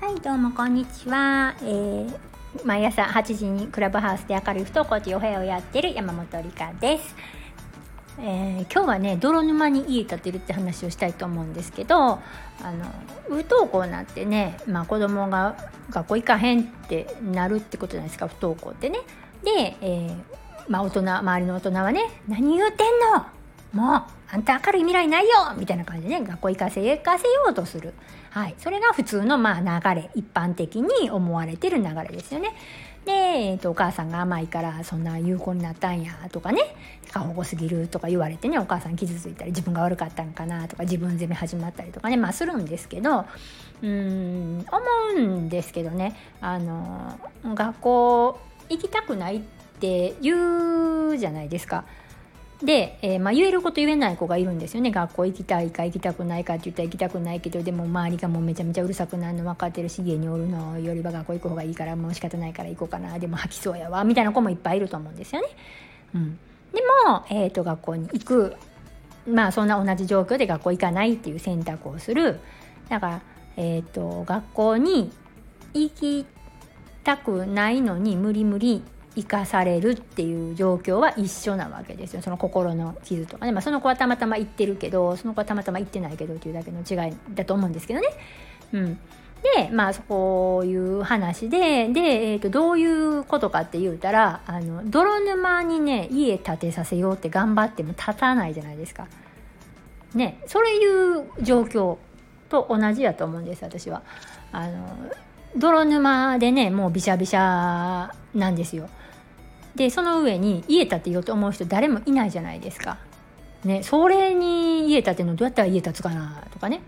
はいどうもこんにちは、えー、毎朝8時にクラブハウスで明るい不登校というお部屋をやってる山本理香ですえー、今日はね泥沼に家建てるって話をしたいと思うんですけどあの不登校なんてね、まあ、子供が学校行かへんってなるってことじゃないですか不登校ってね。で、えー、まあ、大人周りの大人はね「何言うてんのもうあんた明るい未来ないよ!」みたいな感じでね学校行かせ行かせようとする、はい、それが普通のまあ流れ一般的に思われてる流れですよね。で、えー、とお母さんが甘いからそんな有効になったんやとかね過保護すぎるとか言われてねお母さん傷ついたり自分が悪かったんかなとか自分責め始まったりとかねまあするんですけどうん思うんですけどねあの学校行きたくないって言うじゃないですか。で、えー、まあ、言えること言えない子がいるんですよね。学校行きたいか行きたくないかって言ったら行きたくないけどでも周りがもうめちゃめちゃうるさくなるの分かってるし家におるのよりは学校行く方がいいからもう仕方ないから行こうかな。でも吐きそうやわみたいな子もいっぱいいると思うんですよね。うん、でも、えーと、学校に行く。まあそんな同じ状況で学校行かないっていう選択をする。だから、えーと学校に行きたくないのに無理無理生かされるっていう状況は一緒なわけですよその心の傷とかね、まあ、その子はたまたま言ってるけどその子はたまたま言ってないけどっていうだけの違いだと思うんですけどね。うん、でまあそういう話でで、えー、とどういうことかって言うたらあの泥沼にね家建てさせようって頑張っても建たないじゃないですか。ねそういう状況と同じやと思うんです私は。あの泥沼でねもうびしゃびしゃなんですよ。でその上に家建てようと思う人誰もいないじゃないですか。ね、それに家建てのどうやったら家建つかなとかね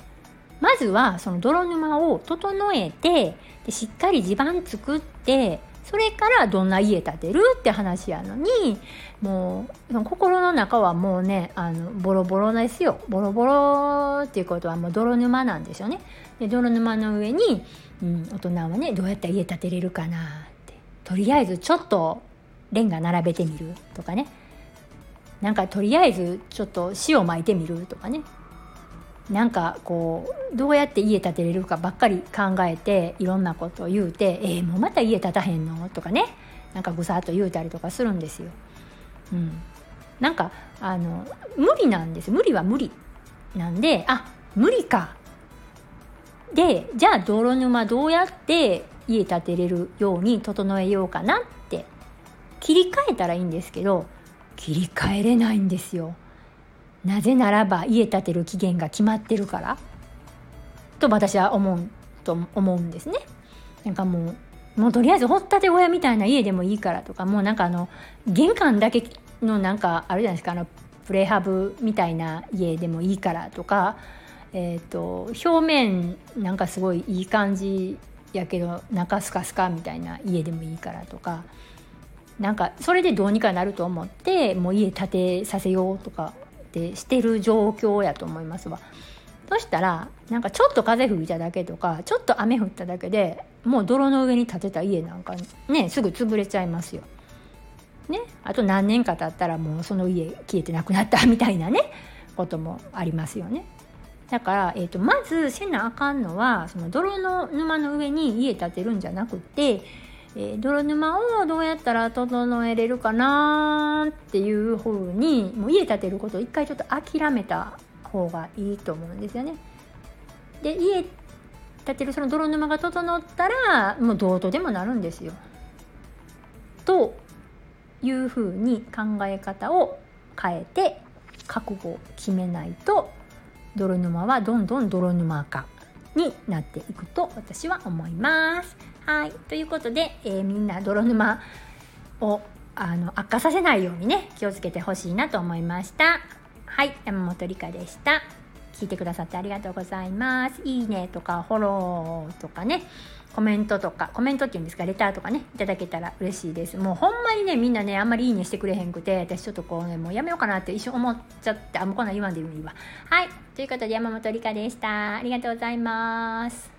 まずはその泥沼を整えてでしっかり地盤作ってそれからどんな家建てるって話やのにもう心の中はもうねあのボロボロですよボロボロっていうことはもう泥沼なんですよね。で泥沼の上に、うん、大人はねどうやったら家建てれるかなってとりあえずちょっとレンガ並べてみるとかね。なんかとりあえずちょっと塩巻いてみるとかね。なんかこうどうやって家建てれるかばっかり考えていろんなことを言うて「えー、もうまた家建たへんの?」とかね。なんかぐさっと言うたりとかするんですよ。うん、なんかあの無理なんです。無理は無理なんであ無理か。でじゃあ泥沼どうやって家建てれるように整えようかなっ切り替えたらいいんですけど切り替えれないんですよ。なぜならば家建てる期限が決まってるからと私は思うと思うんですね。なんかもうもうとりあえず掘ったて小屋みたいな家でもいいからとかもうなんかあの玄関だけのなんかあるじゃないですかあのプレハブみたいな家でもいいからとか、えーと、と表面なんかすごいいい感じやけど中スカスカみたいな家でもいいからとかなんかそれでどうにかなると思ってもう家建てさせようとかってしてる状況やと思いますわ。そしたらなんかちょっと風吹いただけとかちょっと雨降っただけでもう泥の上に建てた家なんかねすぐ潰れちゃいますよ。ね、あと何年か経ったらもうその家消えてなくなったみたいなねこともありますよね。だから、えーと、まずせなあかんのはその泥の沼の上に家建てるんじゃなくてえー、泥沼をどうやったら整えれるかなっていうふうにもう家建てることを一回ちょっと諦めた方がいいと思うんですよね。で家建てるその泥沼が整ったらもうどうとでもなるんですよ。というふうに考え方を変えて覚悟を決めないと泥沼はどんどん泥沼化になっていくと私は思います。はい。ということで、えー、みんな泥沼をあの悪化させないようにね気をつけてほしいなと思いました。はい。山本理香でした。聞いてくださってありがとうございます。いいねとかフォローとかねコメントとかコメントっていうんですかレターとかねいただけたら嬉しいです。もうほんまにねみんなねあんまりいいねしてくれへんくて私ちょっとこうねもうやめようかなって一瞬思っちゃってあもうこんなん言わんでいいわ。はい。ということで山本理香でした。ありがとうございます。